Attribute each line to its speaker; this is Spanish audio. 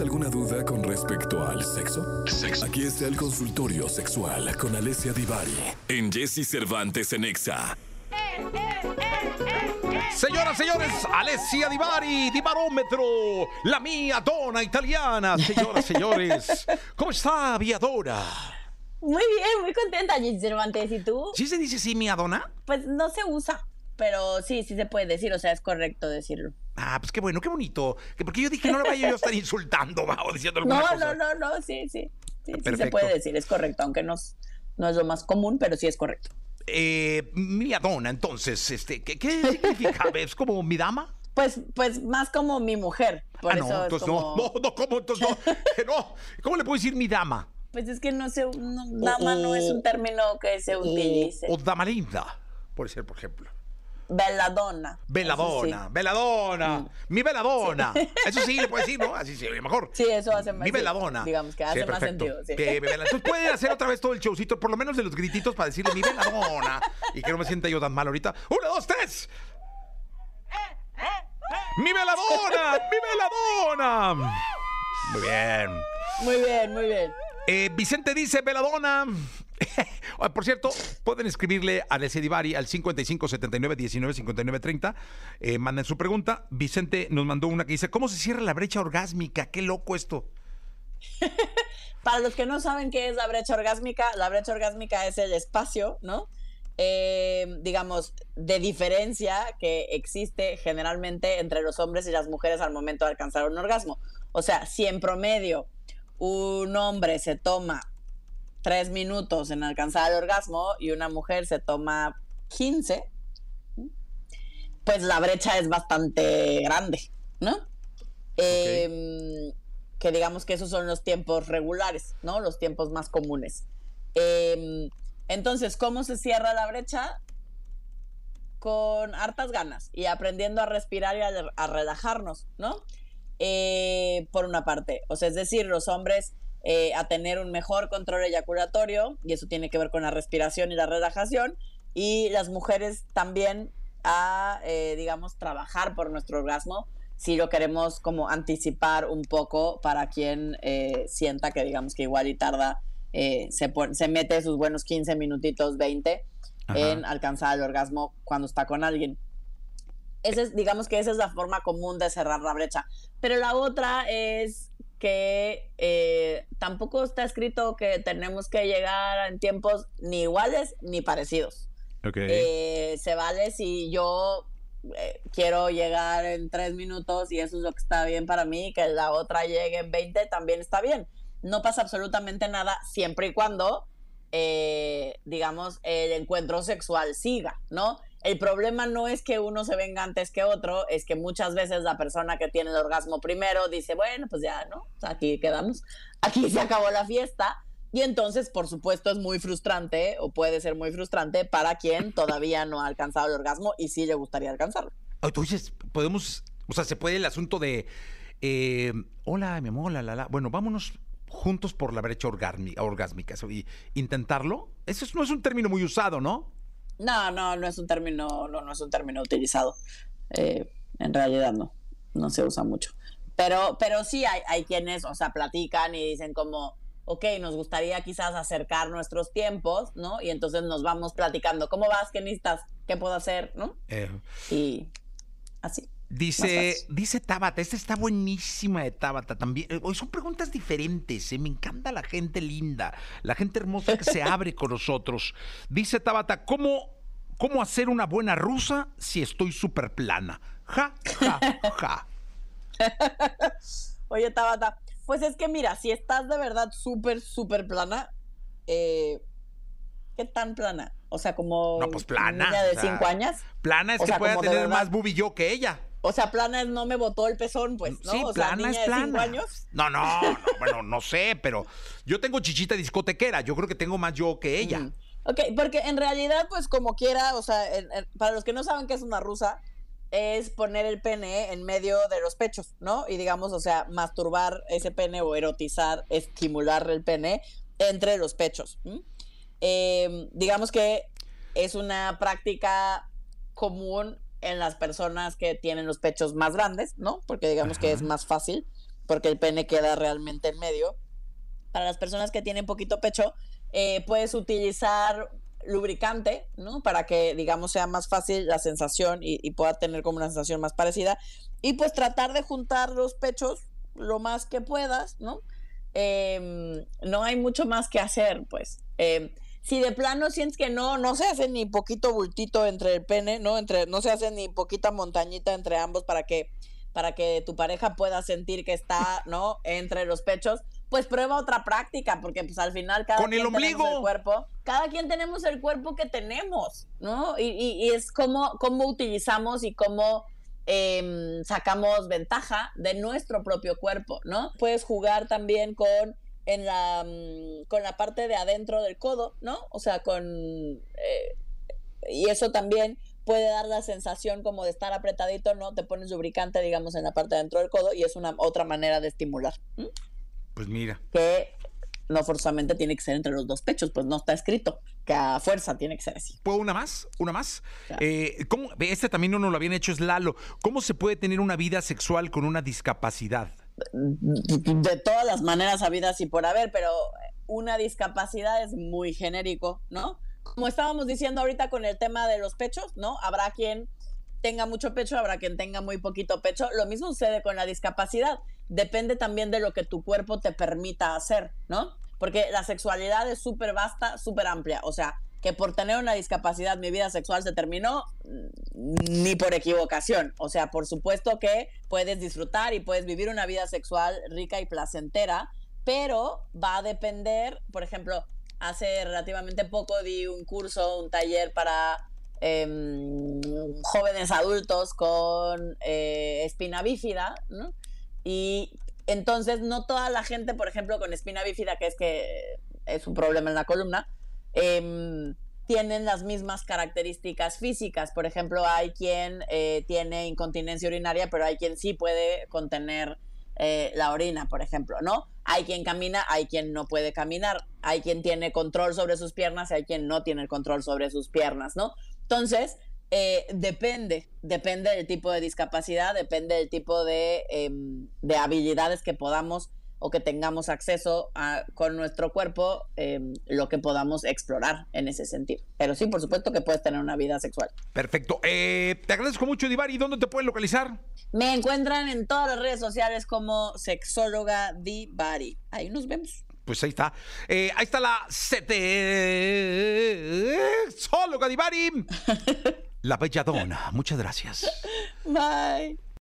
Speaker 1: ¿Tienes alguna duda con respecto al sexo? Aquí está el consultorio sexual con Alessia Divari en Jesse Cervantes en Exa.
Speaker 2: Señoras, señores, Alessia Divari, Divarómetro, la mía dona italiana. Señoras, señores, ¿cómo está, viadora?
Speaker 3: Muy bien, muy contenta, Jesse Cervantes. ¿Y tú?
Speaker 2: ¿Sí se dice así, mía dona?
Speaker 3: Pues no se usa, pero sí, sí se puede decir, o sea, es correcto decirlo.
Speaker 2: Ah, pues qué bueno, qué bonito. Que porque yo dije, no le vaya yo a estar insultando, va, o diciendo alguna
Speaker 3: No,
Speaker 2: cosa.
Speaker 3: no, no, no, sí, sí. Sí, sí se puede decir, es correcto, aunque no, es- no es lo más común, pero sí es correcto.
Speaker 2: Eh, mía dona, entonces, este, ¿qué, qué significa? ¿Es como mi dama?
Speaker 3: Pues, pues más como mi mujer. Por
Speaker 2: ah,
Speaker 3: eso
Speaker 2: no,
Speaker 3: es
Speaker 2: entonces
Speaker 3: como...
Speaker 2: no, no, no, ¿cómo? Entonces no, no. ¿Cómo le puedo decir mi dama?
Speaker 3: Pues es que no sé, no, dama no es un término que se utilice.
Speaker 2: O, o dama linda, por ser, por ejemplo.
Speaker 3: Veladona.
Speaker 2: Veladona,
Speaker 3: Eso
Speaker 2: veladona,
Speaker 3: Mm.
Speaker 2: mi veladona. Eso sí le puedo decir, ¿no? Así sí, mejor.
Speaker 3: Sí, Sí, eso hace más
Speaker 2: Mi
Speaker 3: sí,
Speaker 2: veladona.
Speaker 3: Digamos que hace
Speaker 2: Sí,
Speaker 3: más sentido. Sí.
Speaker 2: Que Entonces pueden hacer otra vez todo el showcito, por lo menos de los grititos para decirle mi veladona. Y que no me sienta yo tan mal ahorita. ¡Una, dos, tres! ¡Mi veladona! ¡Mi veladona! Muy bien.
Speaker 3: Muy bien, muy bien.
Speaker 2: Eh, Vicente dice, Veladona. Ah, Por cierto, pueden escribirle a Alessia Divari al 55 79 19 59 30. Eh, manden su pregunta. Vicente nos mandó una que dice: ¿Cómo se cierra la brecha orgásmica? Qué loco esto.
Speaker 3: Para los que no saben qué es la brecha orgásmica, la brecha orgásmica es el espacio, ¿no? Eh, digamos, de diferencia que existe generalmente entre los hombres y las mujeres al momento de alcanzar un orgasmo. O sea, si en promedio un hombre se toma tres minutos en alcanzar el orgasmo y una mujer se toma 15, pues la brecha es bastante grande, ¿no? Eh, que digamos que esos son los tiempos regulares, ¿no? Los tiempos más comunes. Eh, entonces, ¿cómo se cierra la brecha? Con hartas ganas y aprendiendo a respirar y a, a relajarnos, ¿no? Eh, por una parte, o sea, es decir, los hombres eh, a tener un mejor control eyaculatorio, y eso tiene que ver con la respiración y la relajación, y las mujeres también a, eh, digamos, trabajar por nuestro orgasmo, si lo queremos como anticipar un poco para quien eh, sienta que, digamos, que igual y tarda, se, se mete sus buenos 15 minutitos, 20
Speaker 2: Ajá.
Speaker 3: en alcanzar el orgasmo cuando está con alguien. Esa es, digamos que esa es la forma común de cerrar la brecha. Pero la otra es que eh, tampoco está escrito que tenemos que llegar en tiempos ni iguales ni parecidos.
Speaker 2: Ok.
Speaker 3: Eh, se vale si yo eh, quiero llegar en tres minutos y eso es lo que está bien para mí, que la otra llegue en 20 también está bien. No pasa absolutamente nada siempre y cuando, eh, digamos, el encuentro sexual siga, ¿no? El problema no es que uno se venga antes que otro, es que muchas veces la persona que tiene el orgasmo primero dice, bueno, pues ya, ¿no? Aquí quedamos, aquí se acabó la fiesta. Y entonces, por supuesto, es muy frustrante o puede ser muy frustrante para quien todavía no ha alcanzado el orgasmo y sí le gustaría alcanzarlo.
Speaker 2: Entonces, podemos, o sea, se puede el asunto de, eh, hola, mi amor, la, la, la. Bueno, vámonos juntos por la brecha orgásmi- orgásmica. y intentarlo. Eso es- no es un término muy usado, ¿no?
Speaker 3: No, no, no es un término, no, no es un término utilizado. Eh, en realidad no, no se usa mucho. Pero, pero sí hay, hay quienes, o sea, platican y dicen como, ok, nos gustaría quizás acercar nuestros tiempos, ¿no? Y entonces nos vamos platicando, ¿cómo vas? ¿Qué necesitas? ¿Qué puedo hacer? ¿No?
Speaker 2: Eh,
Speaker 3: Y así.
Speaker 2: Dice, dice Tabata, esta está buenísima de Tabata también. Eh, Hoy son preguntas diferentes, ¿eh? me encanta la gente linda, la gente hermosa que se abre con nosotros. Dice Tabata, ¿cómo, ¿cómo hacer una buena rusa si estoy súper plana? Ja, ja, ja.
Speaker 3: Oye, Tabata, pues es que mira, si estás de verdad súper, súper plana, eh, ¿qué tan plana? O sea, como
Speaker 2: No, pues plana.
Speaker 3: niña de
Speaker 2: o sea,
Speaker 3: cinco años.
Speaker 2: Plana es
Speaker 3: O
Speaker 2: que
Speaker 3: sea,
Speaker 2: pueda tener más bubi yo que ella.
Speaker 3: O sea, plana no me botó el pezón, pues, ¿no?
Speaker 2: Sí,
Speaker 3: o sea,
Speaker 2: plana
Speaker 3: niña
Speaker 2: es
Speaker 3: de cinco años.
Speaker 2: No, no, no, bueno, no sé, pero yo tengo chichita discotequera. Yo creo que tengo más yo que ella.
Speaker 3: Mm. Ok, porque en realidad, pues como quiera, o sea, en- en- para los que no saben qué es una rusa, es poner el pene en medio de los pechos, ¿no? Y digamos, o sea, masturbar ese pene o erotizar, estimular el pene entre los pechos. ¿m? Eh, digamos que es una práctica común en las personas que tienen los pechos más grandes, ¿no? Porque digamos que es
Speaker 2: Ajá.
Speaker 3: más fácil porque el pene queda realmente en medio. Para las personas que tienen poquito pecho, eh, puedes utilizar lubricante, ¿no? Para que, digamos, sea más fácil la sensación y, pueda tener como una sensación más parecida. Y pues tratar de juntar los pechos lo más que puedas, ¿no? Em, no hay mucho más que hacer, pues. Em, si de plano sientes que no, no se hace ni poquito bultito entre el pene, ¿no? Entre, no se hace ni poquita montañita entre ambos para que, para que tu pareja pueda sentir que está, ¿no? Entre los pechos, pues prueba otra práctica, porque pues al final cada
Speaker 2: quien tenemos
Speaker 3: el cuerpo, cada quien tenemos el cuerpo que tenemos, ¿no? Y, y, es como, cómo utilizamos y cómo em, sacamos ventaja de nuestro propio cuerpo, ¿no? Puedes jugar también con en la, mm, con la parte de adentro del codo, ¿no? O sea, con... Eh, y eso también puede dar la sensación como de estar apretadito, ¿no? Te pones lubricante, digamos, en la parte de adentro del codo y es una otra manera de estimular.
Speaker 2: Pues mira.
Speaker 3: Que no forzosamente tiene que ser entre los dos pechos, pues no está escrito que a fuerza tiene que ser así.
Speaker 2: ¿Puedo una más? ¿Una más? Eh, este también no nos lo habían hecho, es Lalo. ¿Cómo se puede tener una vida sexual con una discapacidad?
Speaker 3: De todas las maneras habidas y por haber, pero una discapacidad es muy genérico, ¿no? Como estábamos diciendo ahorita con el tema de los pechos, ¿no? Habrá quien tenga mucho pecho, habrá quien tenga muy poquito pecho. Lo mismo sucede con la discapacidad. Depende también de lo que tu cuerpo te permita hacer, ¿no? Porque la sexualidad es súper vasta, súper amplia. O sea, que por tener una discapacidad mi vida sexual se terminó, ni por equivocación. O sea, por supuesto que puedes disfrutar y puedes vivir una vida sexual rica y placentera, pero va a depender, por ejemplo, hace relativamente poco di un curso, un taller para em, jóvenes adultos con eh, espina bífida. Y entonces no toda la gente, por ejemplo, con espina bífida, que es que es un problema en la columna, Em, tienen las mismas características físicas. Por ejemplo, hay quien eh, tiene incontinencia urinaria, pero hay quien sí puede contener eh, la orina, por ejemplo, ¿no? Hay quien camina, hay quien no puede caminar, hay quien tiene control sobre sus piernas, hay quien no tiene control sobre sus piernas, ¿no? Entonces, eh, depende, depende del tipo de discapacidad, depende del tipo de, em, de habilidades que podamos o que tengamos acceso a, con nuestro cuerpo em, lo que podamos explorar en ese sentido. Pero sí, por supuesto que puedes tener una vida sexual.
Speaker 2: Perfecto. Eh, te agradezco mucho, Divari. ¿Dónde te pueden localizar?
Speaker 3: Me encuentran en todas las redes sociales como sexóloga Divari. Ahí nos vemos.
Speaker 2: Pues ahí está. Eh, ahí está la sexóloga Divari. la bella dona. Muchas gracias.
Speaker 3: Bye.